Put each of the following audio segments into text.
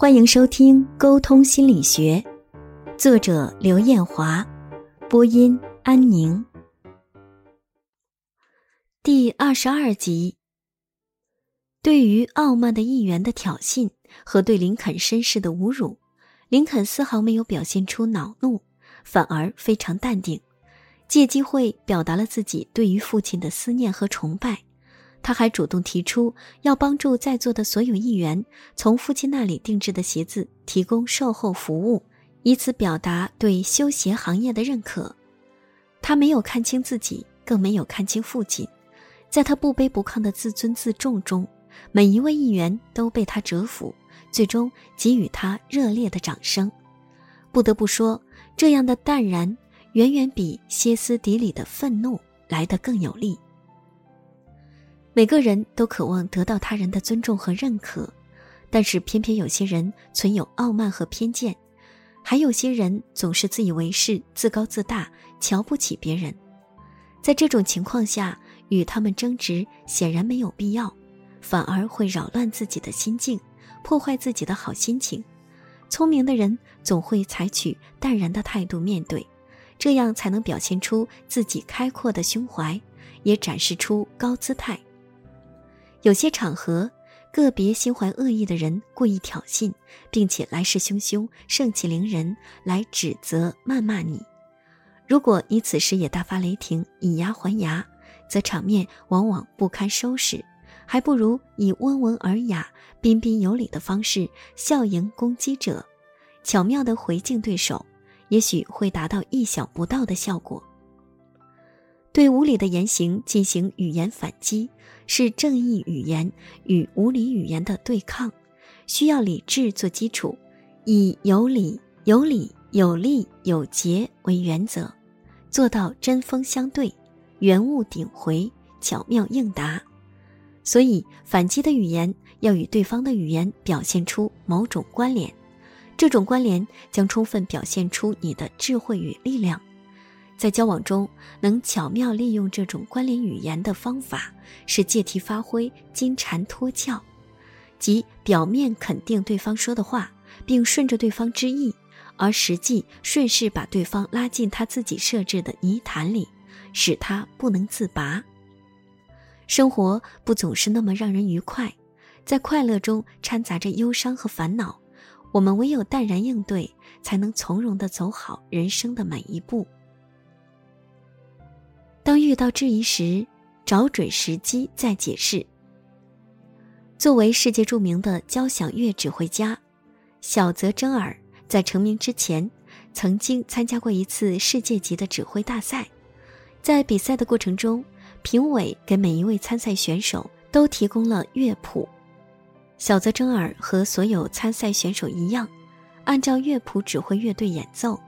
欢迎收听《沟通心理学》，作者刘艳华，播音安宁。第二十二集，对于傲慢的议员的挑衅和对林肯绅士的侮辱，林肯丝毫没有表现出恼怒，反而非常淡定，借机会表达了自己对于父亲的思念和崇拜。他还主动提出要帮助在座的所有议员从父亲那里定制的鞋子提供售后服务，以此表达对修鞋行业的认可。他没有看清自己，更没有看清父亲。在他不卑不亢的自尊自重中，每一位议员都被他折服，最终给予他热烈的掌声。不得不说，这样的淡然远远比歇斯底里的愤怒来得更有力。每个人都渴望得到他人的尊重和认可，但是偏偏有些人存有傲慢和偏见，还有些人总是自以为是、自高自大，瞧不起别人。在这种情况下，与他们争执显然没有必要，反而会扰乱自己的心境，破坏自己的好心情。聪明的人总会采取淡然的态度面对，这样才能表现出自己开阔的胸怀，也展示出高姿态。有些场合，个别心怀恶意的人故意挑衅，并且来势汹汹、盛气凌人来指责、谩骂你。如果你此时也大发雷霆、以牙还牙，则场面往往不堪收拾，还不如以温文尔雅、彬彬有礼的方式笑迎攻击者，巧妙地回敬对手，也许会达到意想不到的效果。对无理的言行进行语言反击。是正义语言与无理语言的对抗，需要理智做基础，以有理、有理、有利、有节为原则，做到针锋相对、圆物顶回、巧妙应答。所以，反击的语言要与对方的语言表现出某种关联，这种关联将充分表现出你的智慧与力量。在交往中，能巧妙利用这种关联语言的方法，是借题发挥、金蝉脱壳，即表面肯定对方说的话，并顺着对方之意，而实际顺势把对方拉进他自己设置的泥潭里，使他不能自拔。生活不总是那么让人愉快，在快乐中掺杂着忧伤和烦恼，我们唯有淡然应对，才能从容地走好人生的每一步。当遇到质疑时，找准时机再解释。作为世界著名的交响乐指挥家，小泽征尔在成名之前，曾经参加过一次世界级的指挥大赛。在比赛的过程中，评委给每一位参赛选手都提供了乐谱。小泽征尔和所有参赛选手一样，按照乐谱指挥乐队演奏。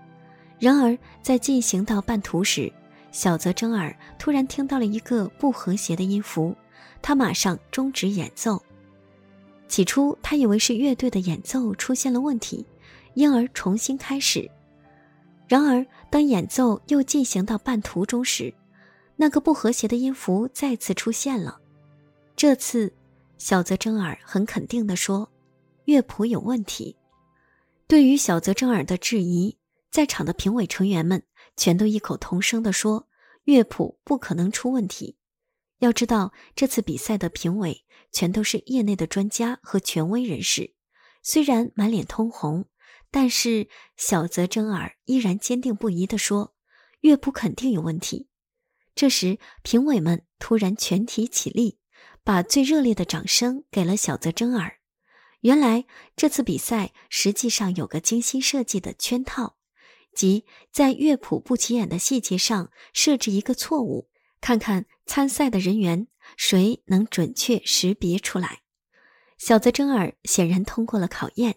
然而，在进行到半途时，小泽征尔突然听到了一个不和谐的音符，他马上终止演奏。起初，他以为是乐队的演奏出现了问题，因而重新开始。然而，当演奏又进行到半途中时，那个不和谐的音符再次出现了。这次，小泽征尔很肯定地说：“乐谱有问题。”对于小泽征尔的质疑，在场的评委成员们。全都异口同声地说：“乐谱不可能出问题。”要知道，这次比赛的评委全都是业内的专家和权威人士。虽然满脸通红，但是小泽征尔依然坚定不移地说：“乐谱肯定有问题。”这时，评委们突然全体起立，把最热烈的掌声给了小泽征尔。原来，这次比赛实际上有个精心设计的圈套。即在乐谱不起眼的细节上设置一个错误，看看参赛的人员谁能准确识别出来。小泽征尔显然通过了考验，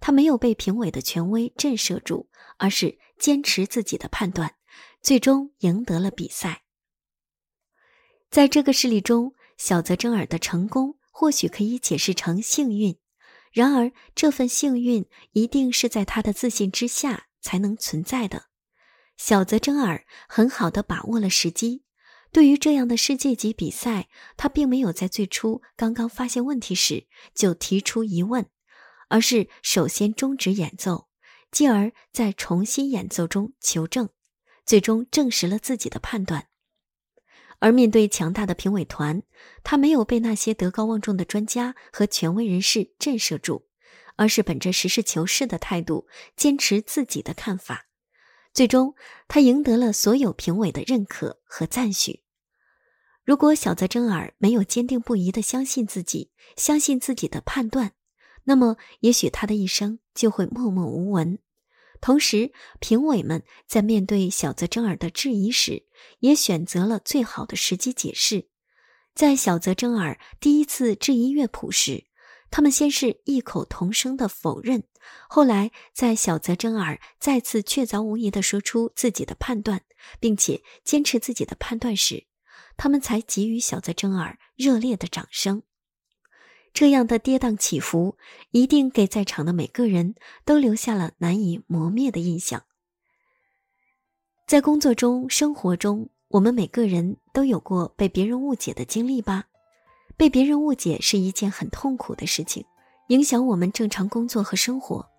他没有被评委的权威震慑住，而是坚持自己的判断，最终赢得了比赛。在这个事例中，小泽征尔的成功或许可以解释成幸运，然而这份幸运一定是在他的自信之下。才能存在的，小泽征尔很好的把握了时机。对于这样的世界级比赛，他并没有在最初刚刚发现问题时就提出疑问，而是首先终止演奏，继而在重新演奏中求证，最终证实了自己的判断。而面对强大的评委团，他没有被那些德高望重的专家和权威人士震慑住，而是本着实事求是的态度，坚持自己的看法。最终，他赢得了所有评委的认可和赞许。如果小泽征尔没有坚定不移地相信自己，相信自己的判断，那么也许他的一生就会默默无闻。同时，评委们在面对小泽征尔的质疑时，也选择了最好的时机解释。在小泽征尔第一次质疑乐谱时，他们先是异口同声的否认，后来在小泽征尔再次确凿无疑地说出自己的判断，并且坚持自己的判断时，他们才给予小泽征尔热烈的掌声。这样的跌宕起伏，一定给在场的每个人都留下了难以磨灭的印象。在工作中、生活中，我们每个人都有过被别人误解的经历吧？被别人误解是一件很痛苦的事情，影响我们正常工作和生活。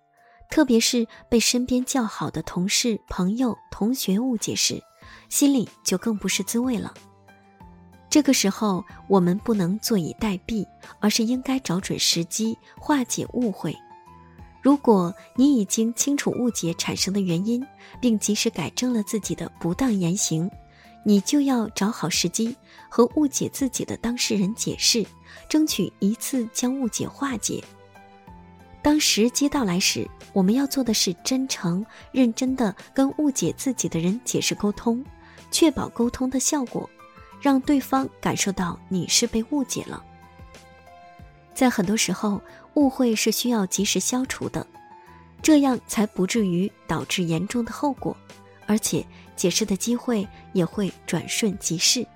特别是被身边较好的同事、朋友、同学误解时，心里就更不是滋味了。这个时候，我们不能坐以待毙，而是应该找准时机化解误会。如果你已经清楚误解产生的原因，并及时改正了自己的不当言行，你就要找好时机和误解自己的当事人解释，争取一次将误解化解。当时机到来时，我们要做的是真诚、认真的跟误解自己的人解释沟通，确保沟通的效果。让对方感受到你是被误解了。在很多时候，误会是需要及时消除的，这样才不至于导致严重的后果，而且解释的机会也会转瞬即逝。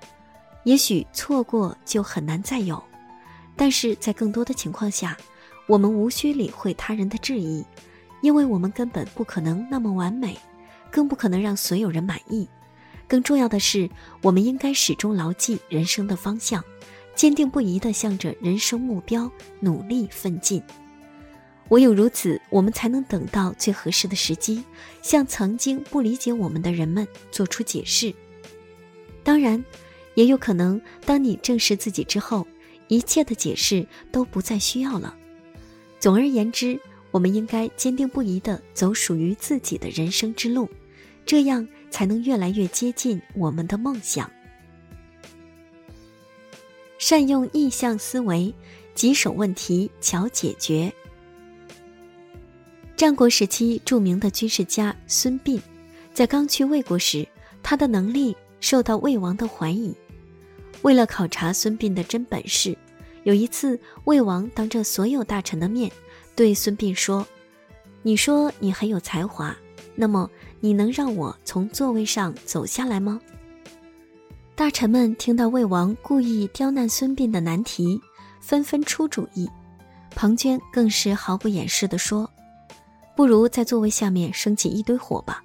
也许错过就很难再有，但是在更多的情况下，我们无需理会他人的质疑，因为我们根本不可能那么完美，更不可能让所有人满意。更重要的是，我们应该始终牢记人生的方向，坚定不移地向着人生目标努力奋进。唯有如此，我们才能等到最合适的时机，向曾经不理解我们的人们做出解释。当然，也有可能，当你正视自己之后，一切的解释都不再需要了。总而言之，我们应该坚定不移地走属于自己的人生之路。这样才能越来越接近我们的梦想。善用意向思维，棘手问题巧解决。战国时期著名的军事家孙膑，在刚去魏国时，他的能力受到魏王的怀疑。为了考察孙膑的真本事，有一次，魏王当着所有大臣的面对孙膑说：“你说你很有才华，那么。”你能让我从座位上走下来吗？大臣们听到魏王故意刁难孙膑的难题，纷纷出主意。庞涓更是毫不掩饰地说：“不如在座位下面升起一堆火吧，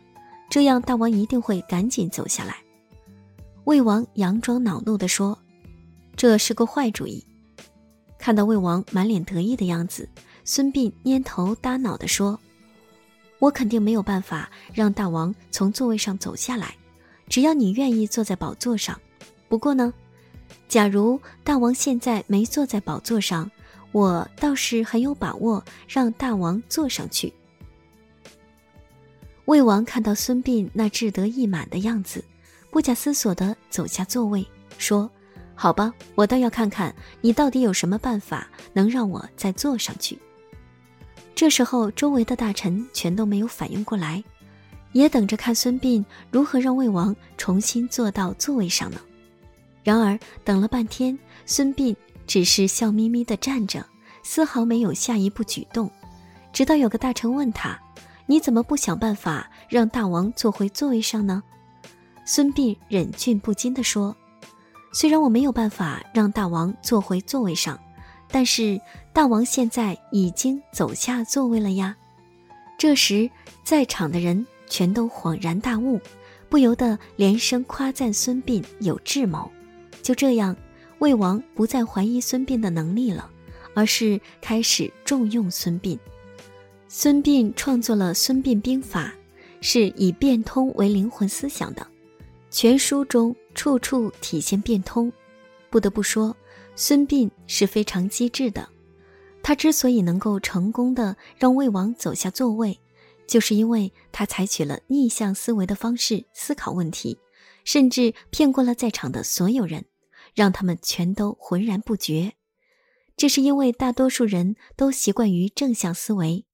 这样大王一定会赶紧走下来。”魏王佯装恼怒地说：“这是个坏主意。”看到魏王满脸得意的样子，孙膑蔫头耷脑地说。我肯定没有办法让大王从座位上走下来，只要你愿意坐在宝座上。不过呢，假如大王现在没坐在宝座上，我倒是很有把握让大王坐上去。魏王看到孙膑那志得意满的样子，不假思索地走下座位，说：“好吧，我倒要看看你到底有什么办法能让我再坐上去。”这时候，周围的大臣全都没有反应过来，也等着看孙膑如何让魏王重新坐到座位上呢。然而，等了半天，孙膑只是笑眯眯地站着，丝毫没有下一步举动。直到有个大臣问他：“你怎么不想办法让大王坐回座位上呢？”孙膑忍俊不禁地说：“虽然我没有办法让大王坐回座位上。”但是大王现在已经走下座位了呀！这时，在场的人全都恍然大悟，不由得连声夸赞孙膑有智谋。就这样，魏王不再怀疑孙膑的能力了，而是开始重用孙膑。孙膑创作了《孙膑兵法》，是以变通为灵魂思想的，全书中处处体现变通。不得不说，孙膑是非常机智的。他之所以能够成功的让魏王走下座位，就是因为他采取了逆向思维的方式思考问题，甚至骗过了在场的所有人，让他们全都浑然不觉。这是因为大多数人都习惯于正向思维，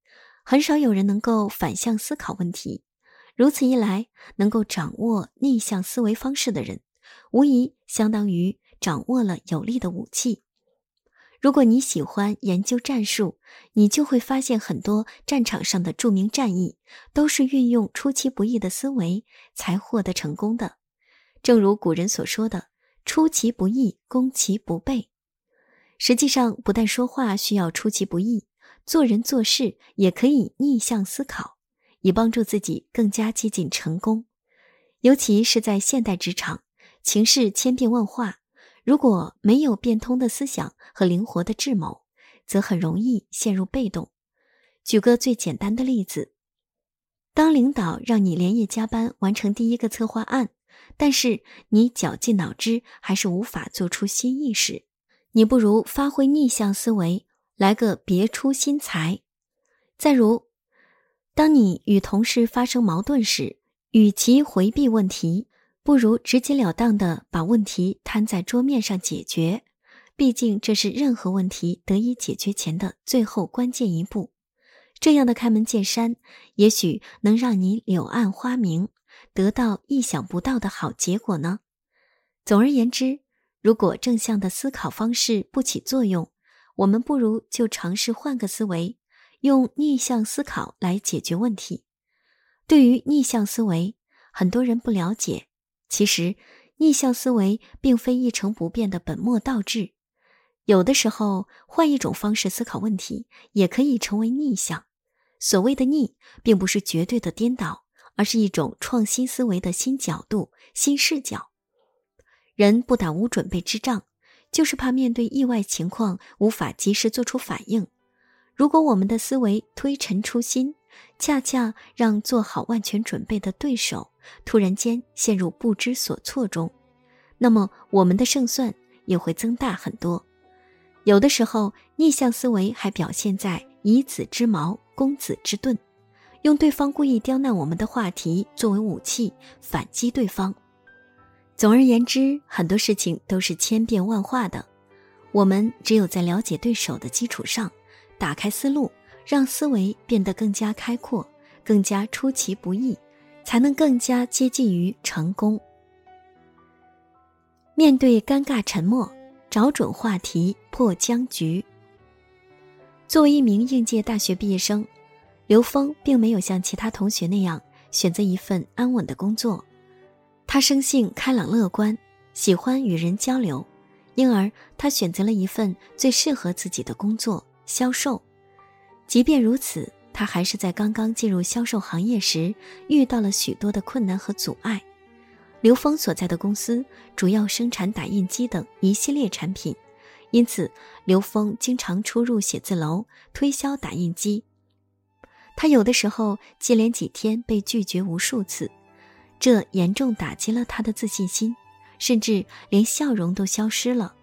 很少有人能够反向思考问题。如此一来，能够掌握逆向思维方式的人，无疑相当于掌握了有力的武器。如果你喜欢研究战术，你就会发现很多战场上的著名战役都是运用出其不意的思维才获得成功的。正如古人所说的“出其不意，攻其不备”。实际上，不但说话需要出其不意，做人做事也可以逆向思考，以帮助自己更加接近成功。尤其是在现代职场，情势千变万化。如果没有变通的思想和灵活的智谋，则很容易陷入被动。举个最简单的例子：当领导让你连夜加班完成第一个策划案，但是你绞尽脑汁还是无法做出新意时，你不如发挥逆向思维，来个别出心裁。再如，当你与同事发生矛盾时，与其回避问题。不如直截了当的把问题摊在桌面上解决，毕竟这是任何问题得以解决前的最后关键一步。这样的开门见山，也许能让你柳暗花明，得到意想不到的好结果呢。总而言之，如果正向的思考方式不起作用，我们不如就尝试换个思维，用逆向思考来解决问题。对于逆向思维，很多人不了解。其实，逆向思维并非一成不变的本末倒置，有的时候换一种方式思考问题，也可以成为逆向。所谓的逆，并不是绝对的颠倒，而是一种创新思维的新角度、新视角。人不打无准备之仗，就是怕面对意外情况无法及时做出反应。如果我们的思维推陈出新，恰恰让做好万全准备的对手突然间陷入不知所措中，那么我们的胜算也会增大很多。有的时候，逆向思维还表现在以子之矛攻子之盾，用对方故意刁难我们的话题作为武器反击对方。总而言之，很多事情都是千变万化的，我们只有在了解对手的基础上，打开思路。让思维变得更加开阔，更加出其不意，才能更加接近于成功。面对尴尬沉默，找准话题破僵局。作为一名应届大学毕业生，刘峰并没有像其他同学那样选择一份安稳的工作。他生性开朗乐观，喜欢与人交流，因而他选择了一份最适合自己的工作——销售。即便如此，他还是在刚刚进入销售行业时遇到了许多的困难和阻碍。刘峰所在的公司主要生产打印机等一系列产品，因此刘峰经常出入写字楼推销打印机。他有的时候接连几天被拒绝无数次，这严重打击了他的自信心，甚至连笑容都消失了。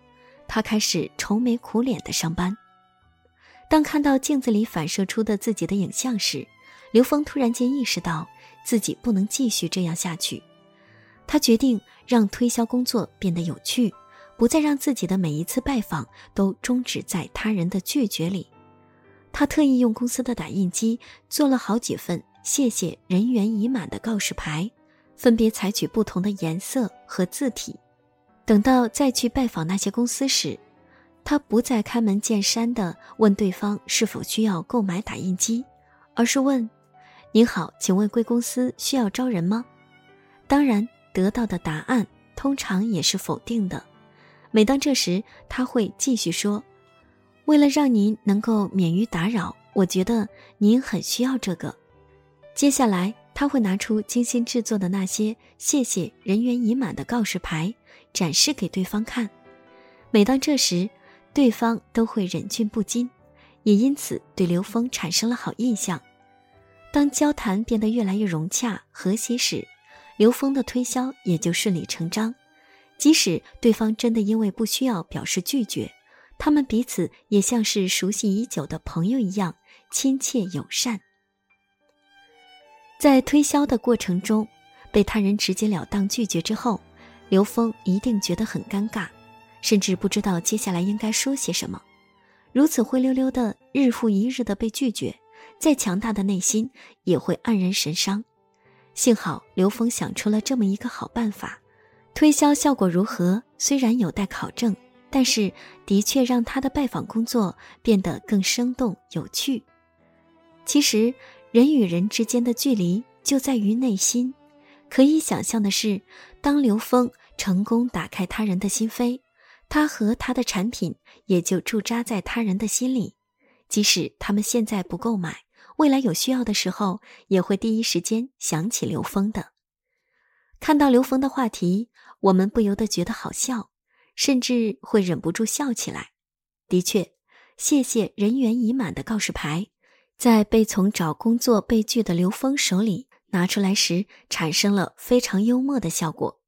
他开始愁眉苦脸的上班。当看到镜子里反射出的自己的影像时，刘峰突然间意识到自己不能继续这样下去。他决定让推销工作变得有趣，不再让自己的每一次拜访都终止在他人的拒绝里。他特意用公司的打印机做了好几份“谢谢，人员已满”的告示牌，分别采取不同的颜色和字体。等到再去拜访那些公司时，他不再开门见山地问对方是否需要购买打印机，而是问：“您好，请问贵公司需要招人吗？”当然，得到的答案通常也是否定的。每当这时，他会继续说：“为了让您能够免于打扰，我觉得您很需要这个。”接下来，他会拿出精心制作的那些“谢谢，人员已满”的告示牌，展示给对方看。每当这时，对方都会忍俊不禁，也因此对刘峰产生了好印象。当交谈变得越来越融洽和谐时，刘峰的推销也就顺理成章。即使对方真的因为不需要表示拒绝，他们彼此也像是熟悉已久的朋友一样亲切友善。在推销的过程中，被他人直截了当拒绝之后，刘峰一定觉得很尴尬，甚至不知道接下来应该说些什么。如此灰溜溜的日复一日的被拒绝，再强大的内心也会黯然神伤。幸好刘峰想出了这么一个好办法，推销效果如何虽然有待考证，但是的确让他的拜访工作变得更生动有趣。其实。人与人之间的距离就在于内心。可以想象的是，当刘峰成功打开他人的心扉，他和他的产品也就驻扎在他人的心里。即使他们现在不购买，未来有需要的时候，也会第一时间想起刘峰的。看到刘峰的话题，我们不由得觉得好笑，甚至会忍不住笑起来。的确，谢谢人员已满的告示牌。在被从找工作被拒的刘峰手里拿出来时，产生了非常幽默的效果。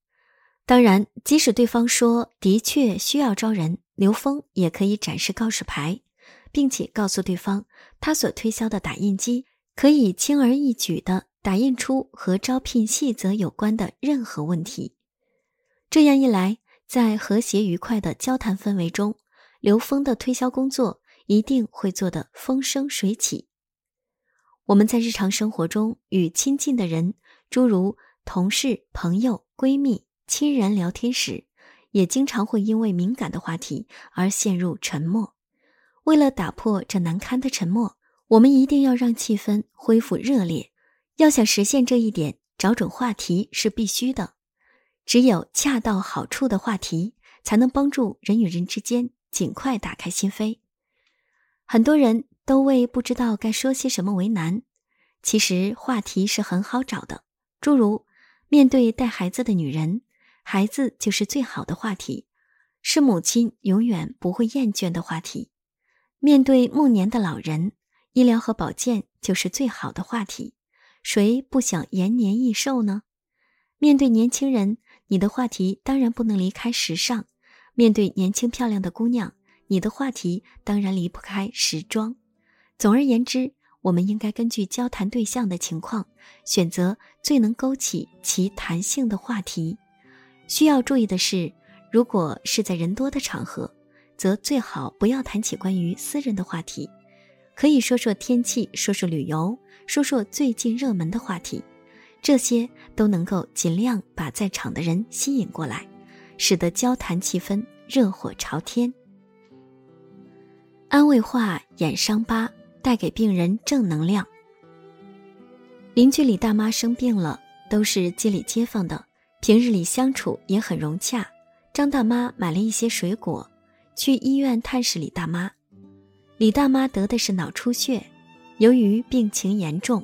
当然，即使对方说的确需要招人，刘峰也可以展示告示牌，并且告诉对方，他所推销的打印机可以轻而易举地打印出和招聘细则有关的任何问题。这样一来，在和谐愉快的交谈氛围中，刘峰的推销工作一定会做得风生水起。我们在日常生活中与亲近的人，诸如同事、朋友、闺蜜、亲人聊天时，也经常会因为敏感的话题而陷入沉默。为了打破这难堪的沉默，我们一定要让气氛恢复热烈。要想实现这一点，找准话题是必须的。只有恰到好处的话题，才能帮助人与人之间尽快打开心扉。很多人。都为不知道该说些什么为难。其实话题是很好找的，诸如面对带孩子的女人，孩子就是最好的话题，是母亲永远不会厌倦的话题；面对暮年的老人，医疗和保健就是最好的话题，谁不想延年益寿呢？面对年轻人，你的话题当然不能离开时尚；面对年轻漂亮的姑娘，你的话题当然离不开时装。总而言之，我们应该根据交谈对象的情况，选择最能勾起其弹性的话题。需要注意的是，如果是在人多的场合，则最好不要谈起关于私人的话题，可以说说天气，说说旅游，说说最近热门的话题，这些都能够尽量把在场的人吸引过来，使得交谈气氛热火朝天。安慰话掩伤疤。带给病人正能量。邻居李大妈生病了，都是街里街坊的，平日里相处也很融洽。张大妈买了一些水果，去医院探视李大妈。李大妈得的是脑出血，由于病情严重，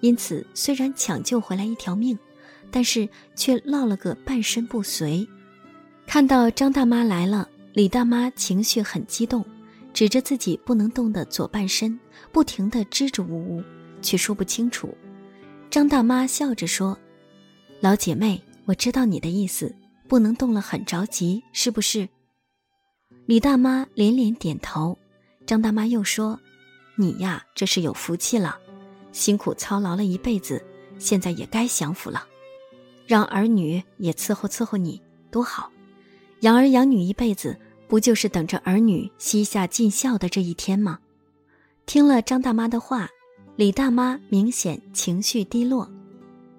因此虽然抢救回来一条命，但是却落了个半身不遂。看到张大妈来了，李大妈情绪很激动。指着自己不能动的左半身，不停地支支吾吾，却说不清楚。张大妈笑着说：“老姐妹，我知道你的意思，不能动了很着急，是不是？”李大妈连连点头。张大妈又说：“你呀，这是有福气了，辛苦操劳了一辈子，现在也该享福了，让儿女也伺候伺候你，多好！养儿养女一辈子。”不就是等着儿女膝下尽孝的这一天吗？听了张大妈的话，李大妈明显情绪低落。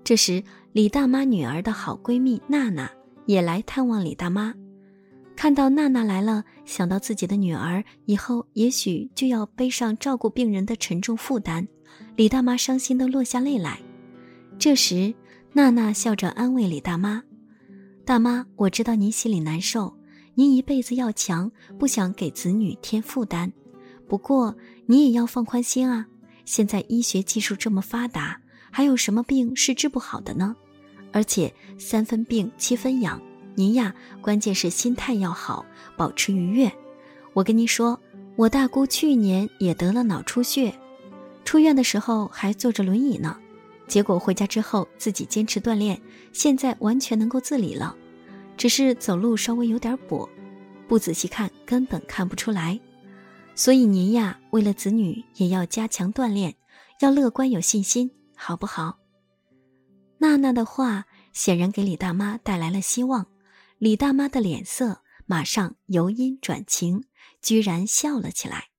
这时，李大妈女儿的好闺蜜娜娜也来探望李大妈。看到娜娜来了，想到自己的女儿以后也许就要背上照顾病人的沉重负担，李大妈伤心的落下泪来。这时，娜娜笑着安慰李大妈：“大妈，我知道您心里难受。”您一辈子要强，不想给子女添负担。不过你也要放宽心啊！现在医学技术这么发达，还有什么病是治不好的呢？而且三分病七分养，您呀，关键是心态要好，保持愉悦。我跟您说，我大姑去年也得了脑出血，出院的时候还坐着轮椅呢，结果回家之后自己坚持锻炼，现在完全能够自理了，只是走路稍微有点跛，不仔细看根本看不出来。所以您呀，为了子女也要加强锻炼，要乐观有信心，好不好？娜娜的话显然给李大妈带来了希望，李大妈的脸色马上由阴转晴，居然笑了起来。